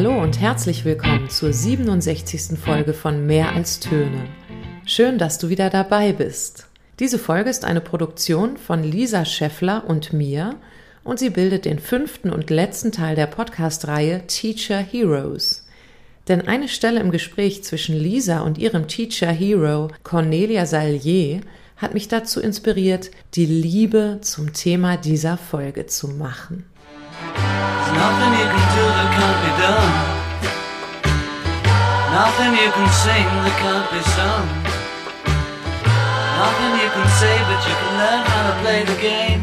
Hallo und herzlich willkommen zur 67. Folge von Mehr als Töne. Schön, dass du wieder dabei bist. Diese Folge ist eine Produktion von Lisa Scheffler und mir und sie bildet den fünften und letzten Teil der Podcast-Reihe Teacher Heroes. Denn eine Stelle im Gespräch zwischen Lisa und ihrem Teacher Hero Cornelia Salier hat mich dazu inspiriert, die Liebe zum Thema dieser Folge zu machen. Nothing you can do that can't be done. Nothing you can sing that can't be sung. Nothing you can say, but you can learn how to play the game.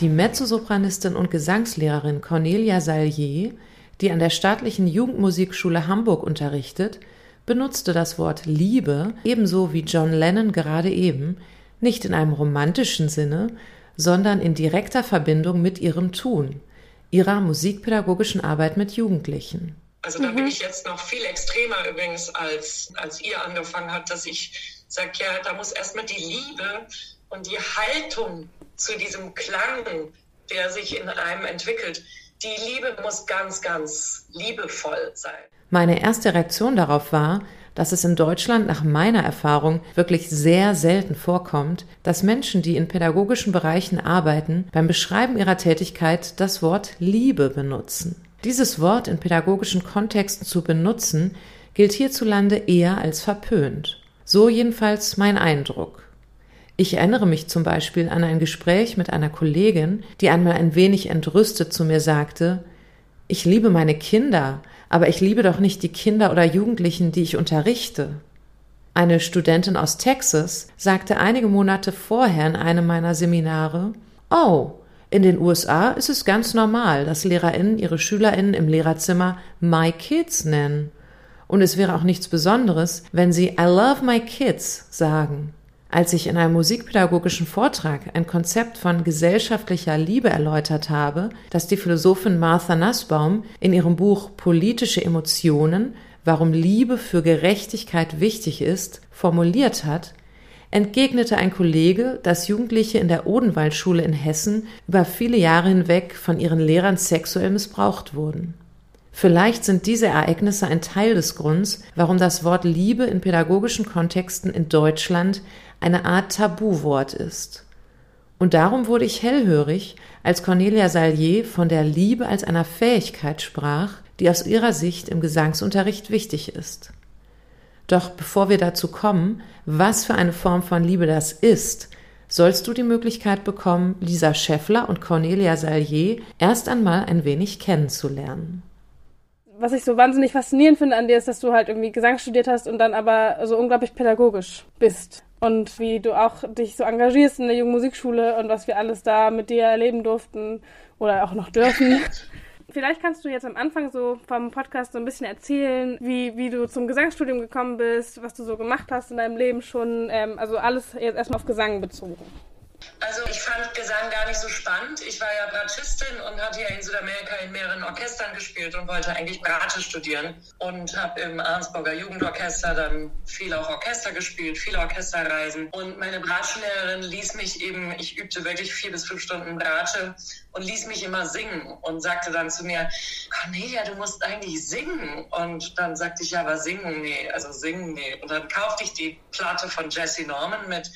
Die Mezzosopranistin und Gesangslehrerin Cornelia Salier, die an der staatlichen Jugendmusikschule Hamburg unterrichtet, benutzte das Wort Liebe, ebenso wie John Lennon gerade eben, nicht in einem romantischen Sinne, sondern in direkter Verbindung mit ihrem Tun, ihrer musikpädagogischen Arbeit mit Jugendlichen. Also da mhm. bin ich jetzt noch viel extremer übrigens, als, als ihr angefangen habt, dass ich sage, ja, da muss erstmal die Liebe und die Haltung zu diesem Klang, der sich in einem entwickelt, die Liebe muss ganz, ganz liebevoll sein. Meine erste Reaktion darauf war, dass es in Deutschland nach meiner Erfahrung wirklich sehr selten vorkommt, dass Menschen, die in pädagogischen Bereichen arbeiten, beim Beschreiben ihrer Tätigkeit das Wort Liebe benutzen. Dieses Wort in pädagogischen Kontexten zu benutzen, gilt hierzulande eher als verpönt. So jedenfalls mein Eindruck. Ich erinnere mich zum Beispiel an ein Gespräch mit einer Kollegin, die einmal ein wenig entrüstet zu mir sagte, ich liebe meine Kinder, aber ich liebe doch nicht die Kinder oder Jugendlichen, die ich unterrichte. Eine Studentin aus Texas sagte einige Monate vorher in einem meiner Seminare, Oh, in den USA ist es ganz normal, dass Lehrerinnen ihre Schülerinnen im Lehrerzimmer My Kids nennen. Und es wäre auch nichts Besonderes, wenn sie I love my kids sagen. Als ich in einem musikpädagogischen Vortrag ein Konzept von gesellschaftlicher Liebe erläutert habe, das die Philosophin Martha Nussbaum in ihrem Buch Politische Emotionen, warum Liebe für Gerechtigkeit wichtig ist, formuliert hat, entgegnete ein Kollege, dass Jugendliche in der Odenwaldschule in Hessen über viele Jahre hinweg von ihren Lehrern sexuell missbraucht wurden. Vielleicht sind diese Ereignisse ein Teil des Grunds, warum das Wort Liebe in pädagogischen Kontexten in Deutschland eine Art Tabuwort ist. Und darum wurde ich hellhörig, als Cornelia Salier von der Liebe als einer Fähigkeit sprach, die aus ihrer Sicht im Gesangsunterricht wichtig ist. Doch bevor wir dazu kommen, was für eine Form von Liebe das ist, sollst du die Möglichkeit bekommen, Lisa Scheffler und Cornelia Salier erst einmal ein wenig kennenzulernen. Was ich so wahnsinnig faszinierend finde an dir ist, dass du halt irgendwie Gesang studiert hast und dann aber so unglaublich pädagogisch bist und wie du auch dich so engagierst in der Jungen Musikschule und was wir alles da mit dir erleben durften oder auch noch dürfen. Vielleicht kannst du jetzt am Anfang so vom Podcast so ein bisschen erzählen, wie, wie du zum Gesangsstudium gekommen bist, was du so gemacht hast in deinem Leben schon, ähm, also alles jetzt erstmal auf Gesang bezogen. Also ich fand Gesang gar nicht so spannend. Ich war ja Bratschistin und hatte ja in Südamerika in mehreren Orchestern gespielt und wollte eigentlich Bratsche studieren und habe im Arnsburger Jugendorchester dann viel auch Orchester gespielt, viele Orchesterreisen. Und meine Bratschenlehrerin ließ mich eben, ich übte wirklich vier bis fünf Stunden Bratsche und ließ mich immer singen und sagte dann zu mir, Cornelia, du musst eigentlich singen. Und dann sagte ich, ja, aber singen, nee, also singen, nee. Und dann kaufte ich die Platte von Jesse Norman mit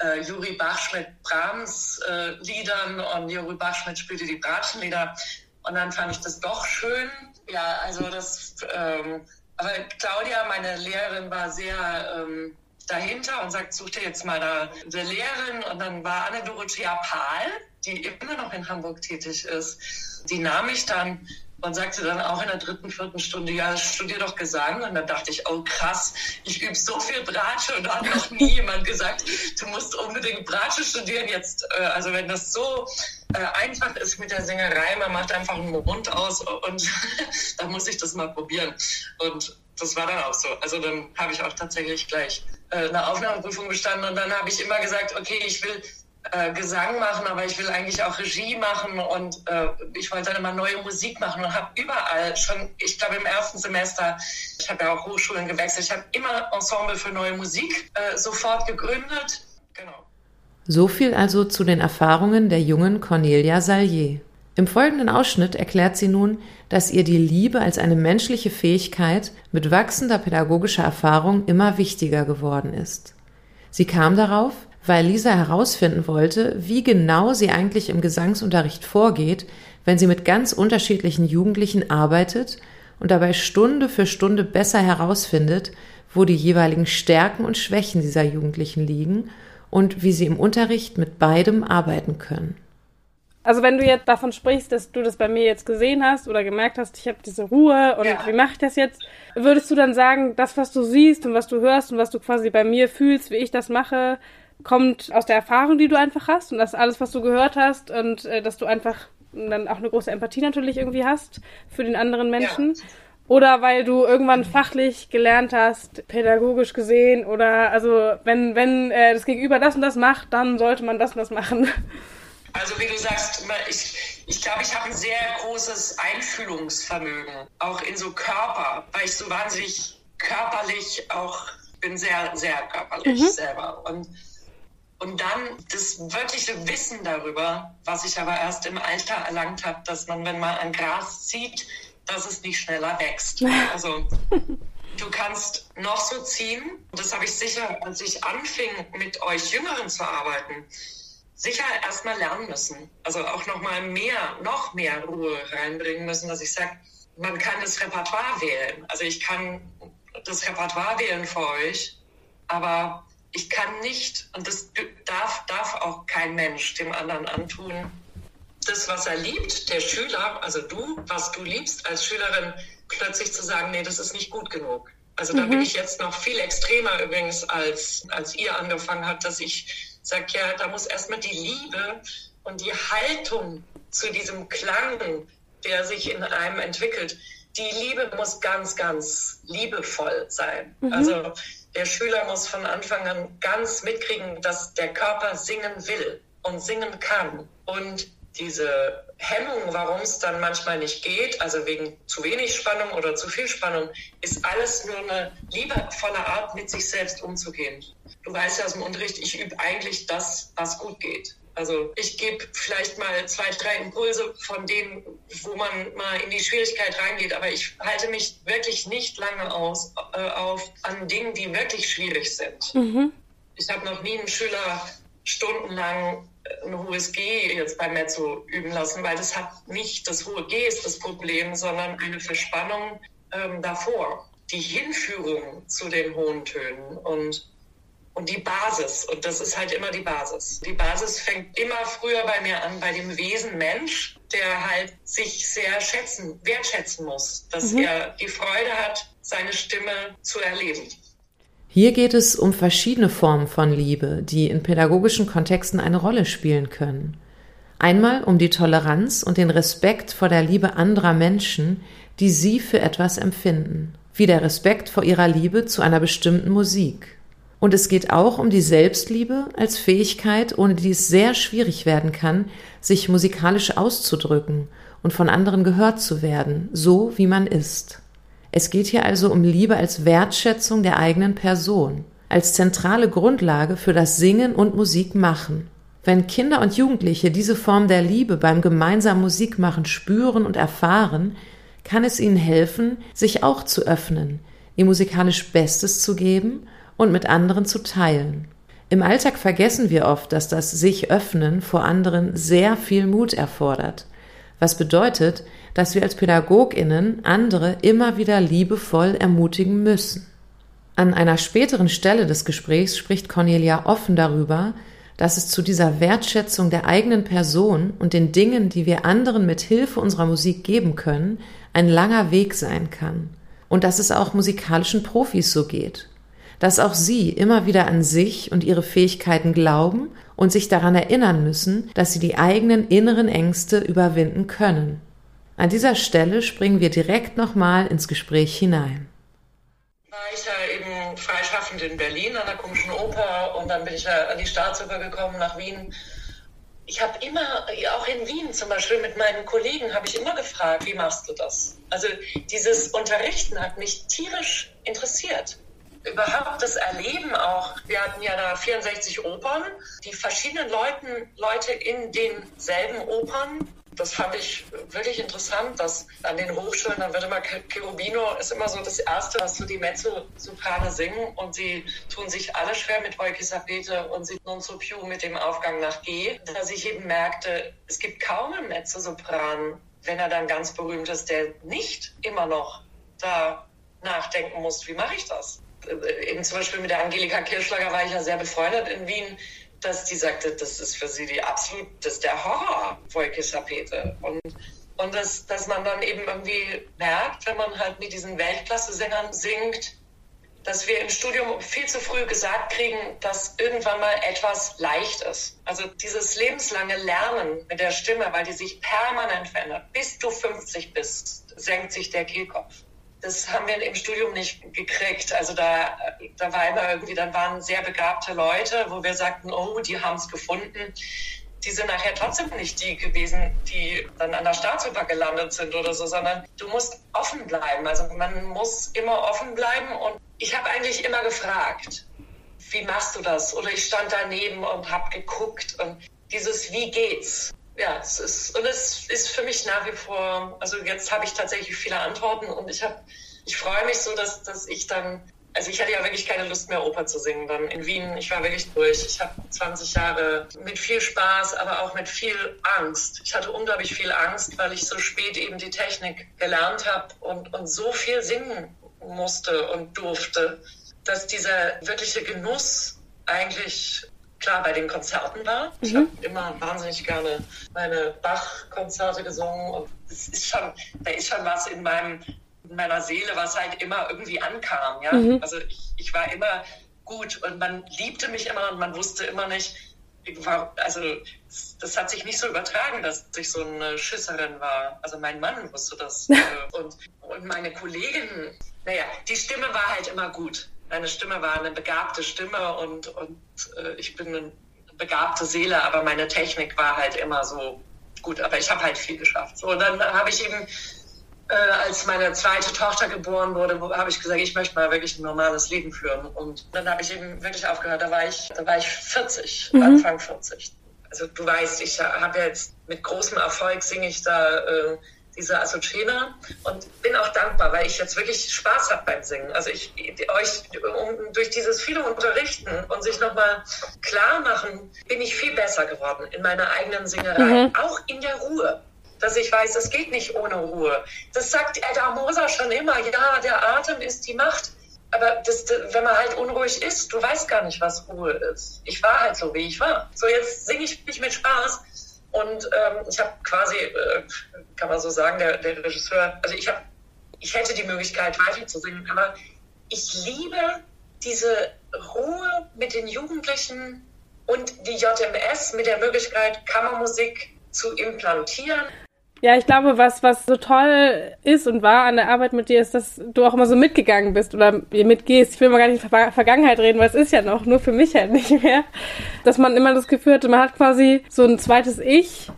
äh, Juri Bachschmidt Brahms äh, Liedern und Juri Bachschmidt spielte die Bratschenlieder. Und dann fand ich das doch schön. Ja, also das, ähm, aber Claudia, meine Lehrerin, war sehr ähm, dahinter und sagt, such dir jetzt mal eine, Lehrerin. Und dann war Anne-Dorothea Pahl, die immer noch in Hamburg tätig ist. Die nahm ich dann und sagte dann auch in der dritten, vierten Stunde, ja, studier doch Gesang. Und dann dachte ich, oh krass, ich übe so viel Bratsche und da hat noch nie jemand gesagt, du musst unbedingt Bratsche studieren jetzt. Äh, also wenn das so äh, einfach ist mit der Sängerei, man macht einfach einen Mund aus und dann muss ich das mal probieren. Und das war dann auch so. Also dann habe ich auch tatsächlich gleich äh, eine Aufnahmeprüfung bestanden und dann habe ich immer gesagt, okay, ich will äh, Gesang machen, aber ich will eigentlich auch Regie machen und äh, ich wollte dann immer neue Musik machen und habe überall schon, ich glaube im ersten Semester, ich habe ja auch Hochschulen gewechselt, ich habe immer Ensemble für neue Musik äh, sofort gegründet. Genau. So viel also zu den Erfahrungen der jungen Cornelia Salier. Im folgenden Ausschnitt erklärt sie nun, dass ihr die Liebe als eine menschliche Fähigkeit mit wachsender pädagogischer Erfahrung immer wichtiger geworden ist. Sie kam darauf, weil Lisa herausfinden wollte, wie genau sie eigentlich im Gesangsunterricht vorgeht, wenn sie mit ganz unterschiedlichen Jugendlichen arbeitet und dabei Stunde für Stunde besser herausfindet, wo die jeweiligen Stärken und Schwächen dieser Jugendlichen liegen und wie sie im Unterricht mit beidem arbeiten können. Also wenn du jetzt davon sprichst, dass du das bei mir jetzt gesehen hast oder gemerkt hast, ich habe diese Ruhe und ja. wie mache ich das jetzt, würdest du dann sagen, das, was du siehst und was du hörst und was du quasi bei mir fühlst, wie ich das mache, kommt aus der Erfahrung, die du einfach hast und das alles, was du gehört hast und äh, dass du einfach dann auch eine große Empathie natürlich irgendwie hast für den anderen Menschen? Ja. Oder weil du irgendwann fachlich gelernt hast, pädagogisch gesehen, oder also wenn, wenn äh, das Gegenüber das und das macht, dann sollte man das und das machen. Also wie du sagst, ich, ich glaube, ich habe ein sehr großes Einfühlungsvermögen, auch in so Körper, weil ich so wahnsinnig körperlich auch bin sehr, sehr körperlich mhm. selber. Und, und dann das wirkliche Wissen darüber, was ich aber erst im Alter erlangt habe, dass man, wenn man ein Gras sieht, dass es nicht schneller wächst. Also du kannst noch so ziehen. Das habe ich sicher, als ich anfing, mit euch Jüngeren zu arbeiten, sicher erstmal lernen müssen. Also auch nochmal mehr, noch mehr Ruhe reinbringen müssen, dass ich sage, man kann das Repertoire wählen. Also ich kann das Repertoire wählen für euch, aber ich kann nicht, und das darf, darf auch kein Mensch dem anderen antun, das, was er liebt, der Schüler, also du, was du liebst als Schülerin, plötzlich zu sagen, nee, das ist nicht gut genug. Also da mhm. bin ich jetzt noch viel extremer übrigens, als, als ihr angefangen habt, dass ich sage, ja, da muss erstmal die Liebe und die Haltung zu diesem Klang, der sich in einem entwickelt, die Liebe muss ganz, ganz liebevoll sein. Mhm. Also der Schüler muss von Anfang an ganz mitkriegen, dass der Körper singen will und singen kann. Und diese Hemmung, warum es dann manchmal nicht geht, also wegen zu wenig Spannung oder zu viel Spannung, ist alles nur eine liebevolle Art, mit sich selbst umzugehen. Du weißt ja aus dem Unterricht, ich übe eigentlich das, was gut geht. Also ich gebe vielleicht mal zwei, drei Impulse von denen, wo man mal in die Schwierigkeit reingeht, aber ich halte mich wirklich nicht lange aus äh, auf an Dingen, die wirklich schwierig sind. Mhm. Ich habe noch nie einen Schüler stundenlang ein hohes G jetzt bei Mezzo üben lassen, weil das hat nicht das hohe G ist das Problem, sondern eine Verspannung ähm, davor. Die Hinführung zu den hohen Tönen und, und die Basis. Und das ist halt immer die Basis. Die Basis fängt immer früher bei mir an, bei dem Wesen Mensch, der halt sich sehr schätzen, wertschätzen muss, dass mhm. er die Freude hat, seine Stimme zu erleben. Hier geht es um verschiedene Formen von Liebe, die in pädagogischen Kontexten eine Rolle spielen können. Einmal um die Toleranz und den Respekt vor der Liebe anderer Menschen, die sie für etwas empfinden, wie der Respekt vor ihrer Liebe zu einer bestimmten Musik. Und es geht auch um die Selbstliebe als Fähigkeit, ohne die es sehr schwierig werden kann, sich musikalisch auszudrücken und von anderen gehört zu werden, so wie man ist. Es geht hier also um Liebe als Wertschätzung der eigenen Person, als zentrale Grundlage für das Singen und Musikmachen. Wenn Kinder und Jugendliche diese Form der Liebe beim gemeinsamen Musikmachen spüren und erfahren, kann es ihnen helfen, sich auch zu öffnen, ihr musikalisch Bestes zu geben und mit anderen zu teilen. Im Alltag vergessen wir oft, dass das sich öffnen vor anderen sehr viel Mut erfordert, was bedeutet, dass wir als Pädagoginnen andere immer wieder liebevoll ermutigen müssen. An einer späteren Stelle des Gesprächs spricht Cornelia offen darüber, dass es zu dieser Wertschätzung der eigenen Person und den Dingen, die wir anderen mit Hilfe unserer Musik geben können, ein langer Weg sein kann. Und dass es auch musikalischen Profis so geht. Dass auch sie immer wieder an sich und ihre Fähigkeiten glauben und sich daran erinnern müssen, dass sie die eigenen inneren Ängste überwinden können. An dieser Stelle springen wir direkt nochmal ins Gespräch hinein. War ich ja eben freischaffend in Berlin an der Komischen Oper und dann bin ich ja an die Staatsoper gekommen nach Wien. Ich habe immer, auch in Wien zum Beispiel mit meinen Kollegen, habe ich immer gefragt, wie machst du das? Also dieses Unterrichten hat mich tierisch interessiert überhaupt das Erleben auch. Wir hatten ja da 64 Opern, die verschiedenen Leuten, Leute in denselben Opern das fand ich wirklich interessant, dass an den Hochschulen, dann wird immer Cherubino ist immer so das Erste, was so die Mezzo-Soprane singen und sie tun sich alle schwer mit Voikisapete und sie non so più mit dem Aufgang nach G, dass ich eben merkte, es gibt kaum einen Mezzosopran, wenn er dann ganz berühmt ist, der nicht immer noch da nachdenken muss, wie mache ich das? Eben zum Beispiel mit der Angelika Kirschlager war ich ja sehr befreundet in Wien dass die sagte, das ist für sie die absolut, das ist der Horror, Wolke-Tapete. Und, und das, dass man dann eben irgendwie merkt, wenn man halt mit diesen Weltklasse-Sängern singt, dass wir im Studium viel zu früh gesagt kriegen, dass irgendwann mal etwas leicht ist. Also dieses lebenslange Lernen mit der Stimme, weil die sich permanent verändert. Bis du 50 bist, senkt sich der Kehlkopf das haben wir im Studium nicht gekriegt. Also da, da war immer irgendwie, dann waren sehr begabte Leute, wo wir sagten, oh, die haben es gefunden. Die sind nachher trotzdem nicht die gewesen, die dann an der Staatsoper gelandet sind oder so, sondern du musst offen bleiben. Also man muss immer offen bleiben. Und ich habe eigentlich immer gefragt, wie machst du das? Oder ich stand daneben und habe geguckt und dieses Wie geht's? Ja, es ist, und es ist für mich nach wie vor, also jetzt habe ich tatsächlich viele Antworten und ich habe, ich freue mich so, dass, dass ich dann, also ich hatte ja wirklich keine Lust mehr Oper zu singen dann in Wien. Ich war wirklich durch. Ich habe 20 Jahre mit viel Spaß, aber auch mit viel Angst. Ich hatte unglaublich viel Angst, weil ich so spät eben die Technik gelernt habe und, und so viel singen musste und durfte, dass dieser wirkliche Genuss eigentlich klar bei den Konzerten war. Ich mhm. habe immer wahnsinnig gerne meine Bach-Konzerte gesungen und es ist schon, da ist schon was in meinem in meiner Seele, was halt immer irgendwie ankam. Ja? Mhm. Also ich, ich war immer gut und man liebte mich immer und man wusste immer nicht, war, also das hat sich nicht so übertragen, dass ich so eine Schisserin war. Also mein Mann wusste das. Äh, und, und meine Kollegin, naja, die Stimme war halt immer gut meine Stimme war eine begabte Stimme und, und äh, ich bin eine begabte Seele, aber meine Technik war halt immer so gut. Aber ich habe halt viel geschafft. So, und dann habe ich eben, äh, als meine zweite Tochter geboren wurde, habe ich gesagt, ich möchte mal wirklich ein normales Leben führen. Und dann habe ich eben wirklich aufgehört. Da war ich, da war ich 40, mhm. Anfang 40. Also du weißt, ich habe jetzt mit großem Erfolg singe ich da. Äh, diese Asocena und bin auch dankbar, weil ich jetzt wirklich Spaß habe beim Singen. Also ich euch um, durch dieses viele Unterrichten und sich nochmal klar machen, bin ich viel besser geworden in meiner eigenen Singerei, mhm. auch in der Ruhe. Dass ich weiß, es geht nicht ohne Ruhe. Das sagt Edda Moser schon immer. Ja, der Atem ist die Macht. Aber das, wenn man halt unruhig ist, du weißt gar nicht, was Ruhe ist. Ich war halt so, wie ich war. So, jetzt singe ich mich mit Spaß und ähm, ich habe quasi, äh, kann man so sagen, der, der Regisseur, also ich habe, ich hätte die Möglichkeit weiter zu singen, aber ich liebe diese Ruhe mit den Jugendlichen und die JMS mit der Möglichkeit, Kammermusik zu implantieren. Ja, ich glaube, was, was so toll ist und war an der Arbeit mit dir, ist, dass du auch immer so mitgegangen bist oder mitgehst. Ich will mal gar nicht in Ver Vergangenheit reden, weil es ist ja noch, nur für mich halt nicht mehr. Dass man immer das Gefühl hatte, man hat quasi so ein zweites Ich,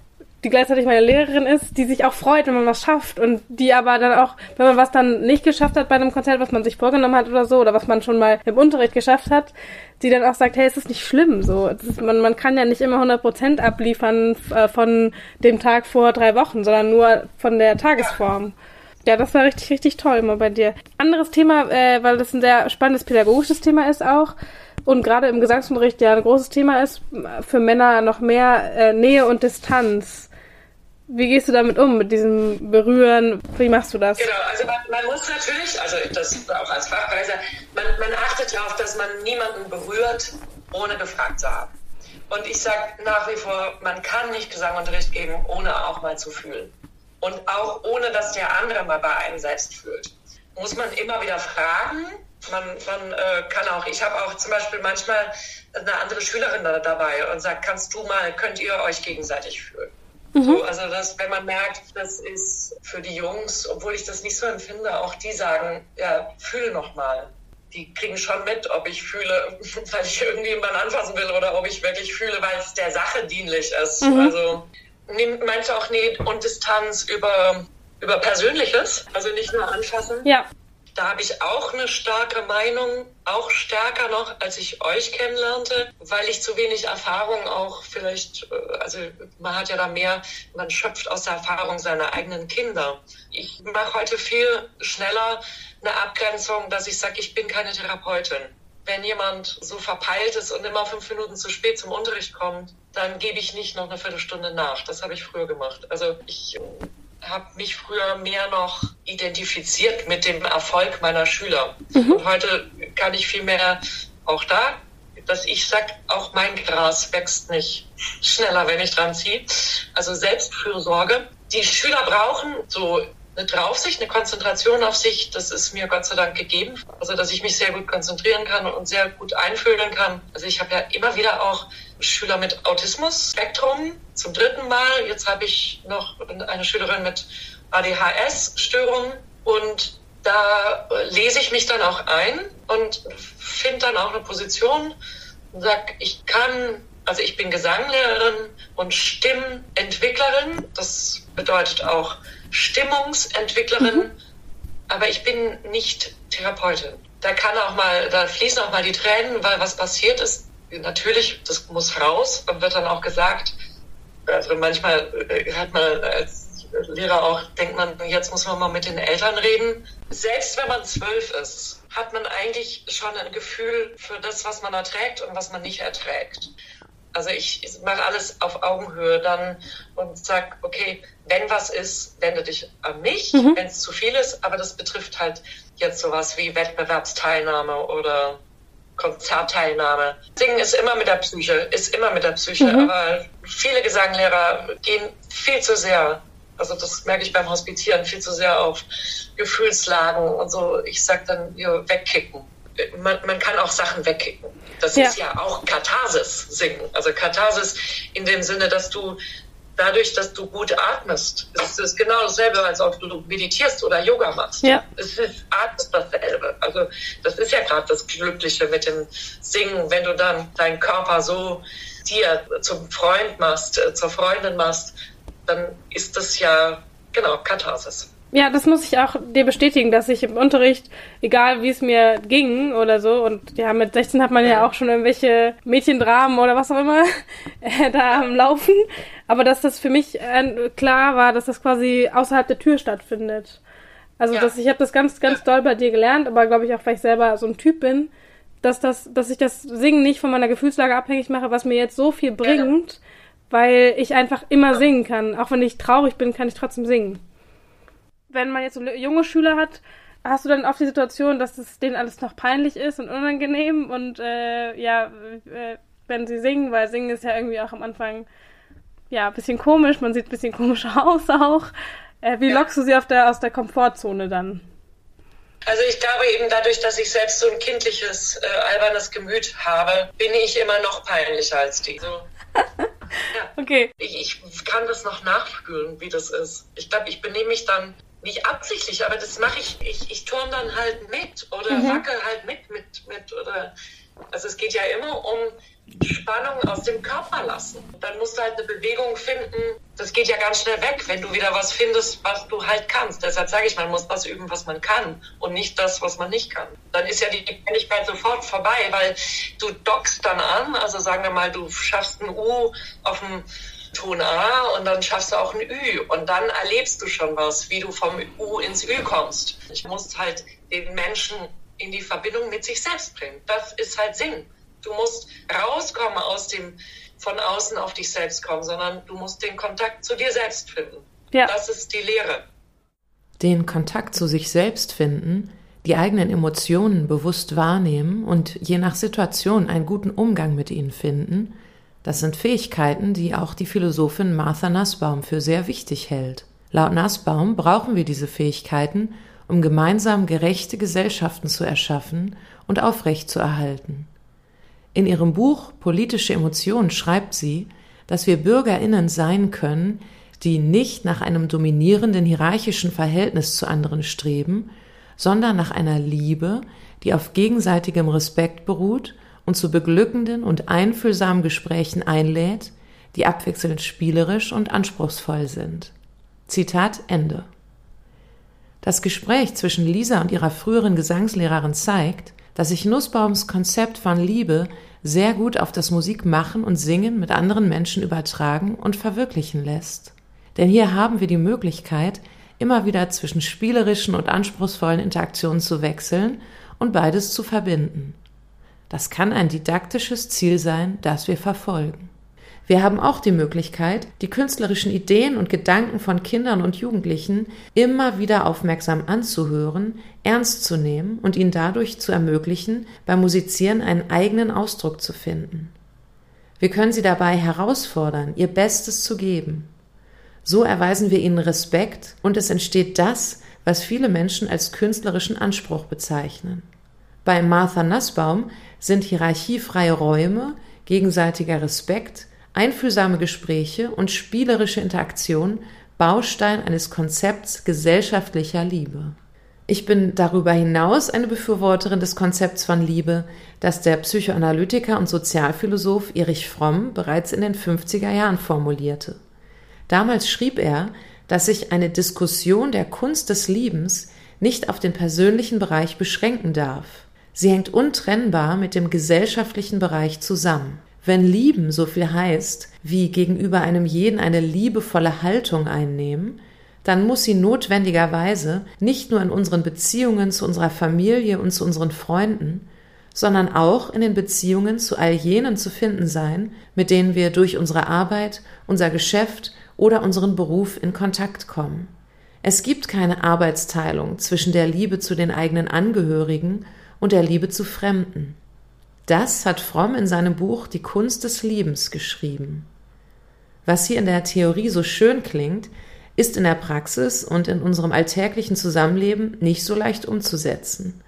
die gleichzeitig meine Lehrerin ist, die sich auch freut, wenn man was schafft und die aber dann auch, wenn man was dann nicht geschafft hat bei einem Konzert, was man sich vorgenommen hat oder so, oder was man schon mal im Unterricht geschafft hat, die dann auch sagt, hey, es ist nicht schlimm, so. Ist, man, man kann ja nicht immer 100% abliefern äh, von dem Tag vor drei Wochen, sondern nur von der Tagesform. Ja, das war richtig, richtig toll immer bei dir. Anderes Thema, äh, weil das ein sehr spannendes pädagogisches Thema ist auch und gerade im Gesangsunterricht ja ein großes Thema ist, für Männer noch mehr äh, Nähe und Distanz. Wie gehst du damit um, mit diesem Berühren? Wie machst du das? Genau, also man, man muss natürlich, also das auch als Fachweiser, man, man achtet darauf, dass man niemanden berührt, ohne gefragt zu haben. Und ich sage nach wie vor, man kann nicht Gesangunterricht geben, ohne auch mal zu fühlen. Und auch ohne, dass der andere mal bei einem selbst fühlt. Muss man immer wieder fragen. Man, man äh, kann auch, ich habe auch zum Beispiel manchmal eine andere Schülerin da dabei und sagt, kannst du mal, könnt ihr euch gegenseitig fühlen? Mhm. So, also das, wenn man merkt, das ist für die Jungs, obwohl ich das nicht so empfinde, auch die sagen, ja, fühl noch mal. Die kriegen schon mit, ob ich fühle, weil ich irgendjemanden anfassen will oder ob ich wirklich fühle, weil es der Sache dienlich ist. Mhm. Also nimmt manche auch Nähe und Distanz über, über Persönliches, also nicht nur anfassen. Ja. Da habe ich auch eine starke Meinung, auch stärker noch, als ich euch kennenlernte, weil ich zu wenig Erfahrung auch vielleicht, äh, also man hat ja da mehr, man schöpft aus der Erfahrung seiner eigenen Kinder. Ich mache heute viel schneller eine Abgrenzung, dass ich sage, ich bin keine Therapeutin. Wenn jemand so verpeilt ist und immer fünf Minuten zu spät zum Unterricht kommt, dann gebe ich nicht noch eine Viertelstunde nach. Das habe ich früher gemacht. Also ich habe mich früher mehr noch identifiziert mit dem Erfolg meiner Schüler. Mhm. Und heute kann ich viel mehr auch da, dass ich sage, auch mein Gras wächst nicht schneller, wenn ich dran ziehe. Also Selbstfürsorge. Die Schüler brauchen so eine Draufsicht, eine Konzentration auf sich, das ist mir Gott sei Dank gegeben. Also, dass ich mich sehr gut konzentrieren kann und sehr gut einfühlen kann. Also, ich habe ja immer wieder auch Schüler mit Autismus-Spektrum zum dritten Mal. Jetzt habe ich noch eine Schülerin mit ADHS-Störung und da lese ich mich dann auch ein und finde dann auch eine Position und sage, ich kann, also ich bin Gesanglehrerin und Stimmentwicklerin. Das bedeutet auch Stimmungsentwicklerin, mhm. aber ich bin nicht Therapeutin. Da kann auch mal, da fließen auch mal die Tränen, weil was passiert ist, natürlich, das muss raus und wird dann auch gesagt, also manchmal äh, hat man als Lehrer auch, denkt man, jetzt muss man mal mit den Eltern reden. Selbst wenn man zwölf ist, hat man eigentlich schon ein Gefühl für das, was man erträgt und was man nicht erträgt. Also ich mache alles auf Augenhöhe dann und sag, okay, wenn was ist, wende dich an mich, mhm. wenn es zu viel ist, aber das betrifft halt jetzt sowas wie Wettbewerbsteilnahme oder Konzertteilnahme. Singen ist immer mit der Psyche, ist immer mit der Psyche, mhm. aber viele Gesanglehrer gehen viel zu sehr, also das merke ich beim Hospitieren, viel zu sehr auf Gefühlslagen und so. Ich sag dann, ja, wegkicken. Man, man kann auch Sachen wegkicken. Das ja. ist ja auch Katharsis singen. Also Katharsis in dem Sinne, dass du dadurch, dass du gut atmest, ist es genau dasselbe, als ob du meditierst oder Yoga machst. Ja. Es ist alles dasselbe. Also das ist ja gerade das Glückliche mit dem Singen, wenn du dann deinen Körper so dir zum Freund machst, äh, zur Freundin machst, dann ist das ja genau Katharsis. Ja, das muss ich auch dir bestätigen, dass ich im Unterricht, egal wie es mir ging oder so, und ja, mit 16 hat man ja auch schon irgendwelche Mädchendramen oder was auch immer äh, da am Laufen, aber dass das für mich äh, klar war, dass das quasi außerhalb der Tür stattfindet. Also, ja. dass ich habe das ganz, ganz doll bei dir gelernt, aber glaube ich auch, weil ich selber so ein Typ bin, dass das, dass ich das Singen nicht von meiner Gefühlslage abhängig mache, was mir jetzt so viel bringt, weil ich einfach immer singen kann. Auch wenn ich traurig bin, kann ich trotzdem singen wenn man jetzt so junge Schüler hat, hast du dann oft die Situation, dass es denen alles noch peinlich ist und unangenehm und äh, ja, äh, wenn sie singen, weil singen ist ja irgendwie auch am Anfang ja ein bisschen komisch, man sieht ein bisschen komisch aus auch. Äh, wie ja. lockst du sie auf der, aus der Komfortzone dann? Also ich glaube eben dadurch, dass ich selbst so ein kindliches, äh, albernes Gemüt habe, bin ich immer noch peinlicher als die. So. ja. Okay. Ich, ich, kann das noch nachfühlen, wie das ist. Ich glaube, ich benehme mich dann nicht absichtlich, aber das mache ich, ich, ich turn dann halt mit oder mhm. wackel halt mit, mit, mit oder, also es geht ja immer um Spannung aus dem Körper lassen. Dann musst du halt eine Bewegung finden, das geht ja ganz schnell weg, wenn du wieder was findest, was du halt kannst. Deshalb sage ich, man muss das üben, was man kann und nicht das, was man nicht kann. Dann ist ja die Gefälligkeit sofort vorbei, weil du dockst dann an, also sagen wir mal, du schaffst ein U auf dem Ton A und dann schaffst du auch ein Ü und dann erlebst du schon was, wie du vom U ins Ü kommst. Ich muss halt den Menschen in die Verbindung mit sich selbst bringen. Das ist halt Sinn. Du musst rauskommen aus dem von außen auf dich selbst kommen, sondern du musst den Kontakt zu dir selbst finden. Ja. Das ist die Lehre. Den Kontakt zu sich selbst finden, die eigenen Emotionen bewusst wahrnehmen und je nach Situation einen guten Umgang mit ihnen finden, das sind Fähigkeiten, die auch die Philosophin Martha Nussbaum für sehr wichtig hält. Laut Nussbaum brauchen wir diese Fähigkeiten, um gemeinsam gerechte Gesellschaften zu erschaffen und aufrechtzuerhalten. In ihrem Buch Politische Emotionen schreibt sie, dass wir Bürgerinnen sein können, die nicht nach einem dominierenden hierarchischen Verhältnis zu anderen streben, sondern nach einer Liebe, die auf gegenseitigem Respekt beruht und zu beglückenden und einfühlsamen Gesprächen einlädt, die abwechselnd spielerisch und anspruchsvoll sind. Zitat Ende. Das Gespräch zwischen Lisa und ihrer früheren Gesangslehrerin zeigt, dass sich Nussbaums Konzept von Liebe sehr gut auf das Musikmachen und Singen mit anderen Menschen übertragen und verwirklichen lässt. Denn hier haben wir die Möglichkeit, immer wieder zwischen spielerischen und anspruchsvollen Interaktionen zu wechseln und beides zu verbinden. Das kann ein didaktisches Ziel sein, das wir verfolgen. Wir haben auch die Möglichkeit, die künstlerischen Ideen und Gedanken von Kindern und Jugendlichen immer wieder aufmerksam anzuhören, ernst zu nehmen und ihnen dadurch zu ermöglichen, beim Musizieren einen eigenen Ausdruck zu finden. Wir können sie dabei herausfordern, ihr Bestes zu geben. So erweisen wir ihnen Respekt und es entsteht das, was viele Menschen als künstlerischen Anspruch bezeichnen. Bei Martha Nussbaum sind hierarchiefreie Räume, gegenseitiger Respekt, Einfühlsame Gespräche und spielerische Interaktion Baustein eines Konzepts gesellschaftlicher Liebe. Ich bin darüber hinaus eine Befürworterin des Konzepts von Liebe, das der Psychoanalytiker und Sozialphilosoph Erich Fromm bereits in den 50er Jahren formulierte. Damals schrieb er, dass sich eine Diskussion der Kunst des Liebens nicht auf den persönlichen Bereich beschränken darf. Sie hängt untrennbar mit dem gesellschaftlichen Bereich zusammen. Wenn lieben so viel heißt, wie gegenüber einem jeden eine liebevolle Haltung einnehmen, dann muss sie notwendigerweise nicht nur in unseren Beziehungen zu unserer Familie und zu unseren Freunden, sondern auch in den Beziehungen zu all jenen zu finden sein, mit denen wir durch unsere Arbeit, unser Geschäft oder unseren Beruf in Kontakt kommen. Es gibt keine Arbeitsteilung zwischen der Liebe zu den eigenen Angehörigen und der Liebe zu Fremden. Das hat Fromm in seinem Buch Die Kunst des Liebens geschrieben. Was hier in der Theorie so schön klingt, ist in der Praxis und in unserem alltäglichen Zusammenleben nicht so leicht umzusetzen,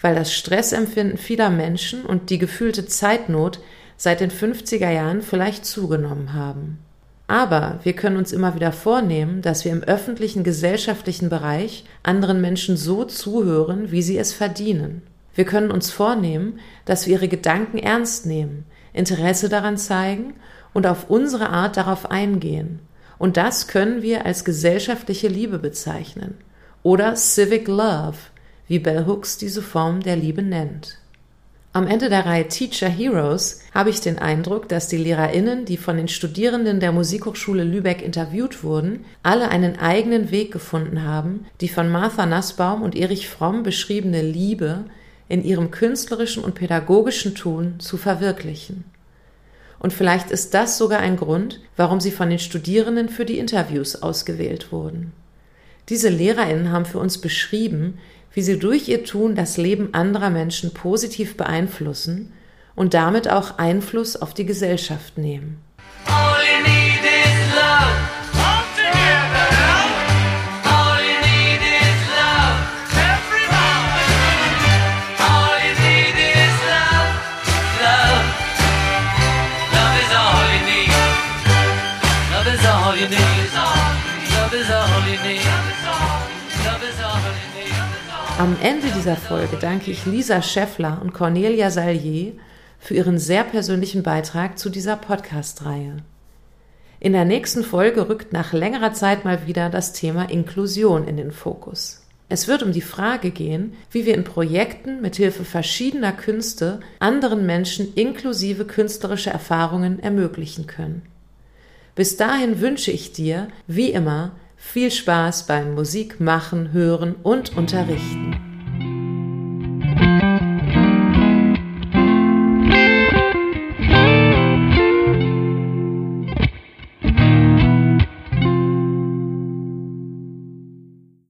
weil das Stressempfinden vieler Menschen und die gefühlte Zeitnot seit den 50er Jahren vielleicht zugenommen haben. Aber wir können uns immer wieder vornehmen, dass wir im öffentlichen gesellschaftlichen Bereich anderen Menschen so zuhören, wie sie es verdienen. Wir können uns vornehmen, dass wir ihre Gedanken ernst nehmen, Interesse daran zeigen und auf unsere Art darauf eingehen. Und das können wir als gesellschaftliche Liebe bezeichnen oder Civic Love, wie Bell Hooks diese Form der Liebe nennt. Am Ende der Reihe Teacher Heroes habe ich den Eindruck, dass die Lehrerinnen, die von den Studierenden der Musikhochschule Lübeck interviewt wurden, alle einen eigenen Weg gefunden haben, die von Martha Nussbaum und Erich Fromm beschriebene Liebe in ihrem künstlerischen und pädagogischen Tun zu verwirklichen. Und vielleicht ist das sogar ein Grund, warum sie von den Studierenden für die Interviews ausgewählt wurden. Diese Lehrerinnen haben für uns beschrieben, wie sie durch ihr Tun das Leben anderer Menschen positiv beeinflussen und damit auch Einfluss auf die Gesellschaft nehmen. Am Ende dieser Folge danke ich Lisa Scheffler und Cornelia Salier für ihren sehr persönlichen Beitrag zu dieser Podcast-Reihe. In der nächsten Folge rückt nach längerer Zeit mal wieder das Thema Inklusion in den Fokus. Es wird um die Frage gehen, wie wir in Projekten mit Hilfe verschiedener Künste anderen Menschen inklusive künstlerische Erfahrungen ermöglichen können. Bis dahin wünsche ich dir, wie immer, viel Spaß beim Musik machen, hören und unterrichten.